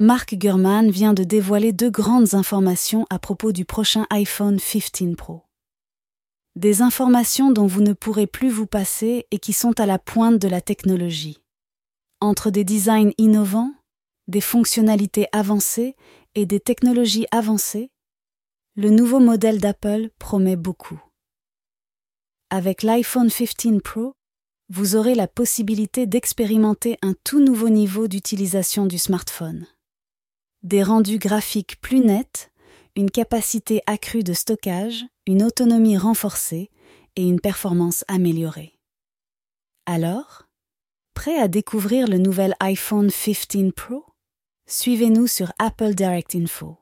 Mark Gurman vient de dévoiler deux grandes informations à propos du prochain iPhone 15 Pro. Des informations dont vous ne pourrez plus vous passer et qui sont à la pointe de la technologie. Entre des designs innovants, des fonctionnalités avancées et des technologies avancées, le nouveau modèle d'Apple promet beaucoup. Avec l'iPhone 15 Pro, vous aurez la possibilité d'expérimenter un tout nouveau niveau d'utilisation du smartphone. Des rendus graphiques plus nets, une capacité accrue de stockage, une autonomie renforcée et une performance améliorée. Alors, prêt à découvrir le nouvel iPhone 15 Pro? Suivez-nous sur Apple Direct Info.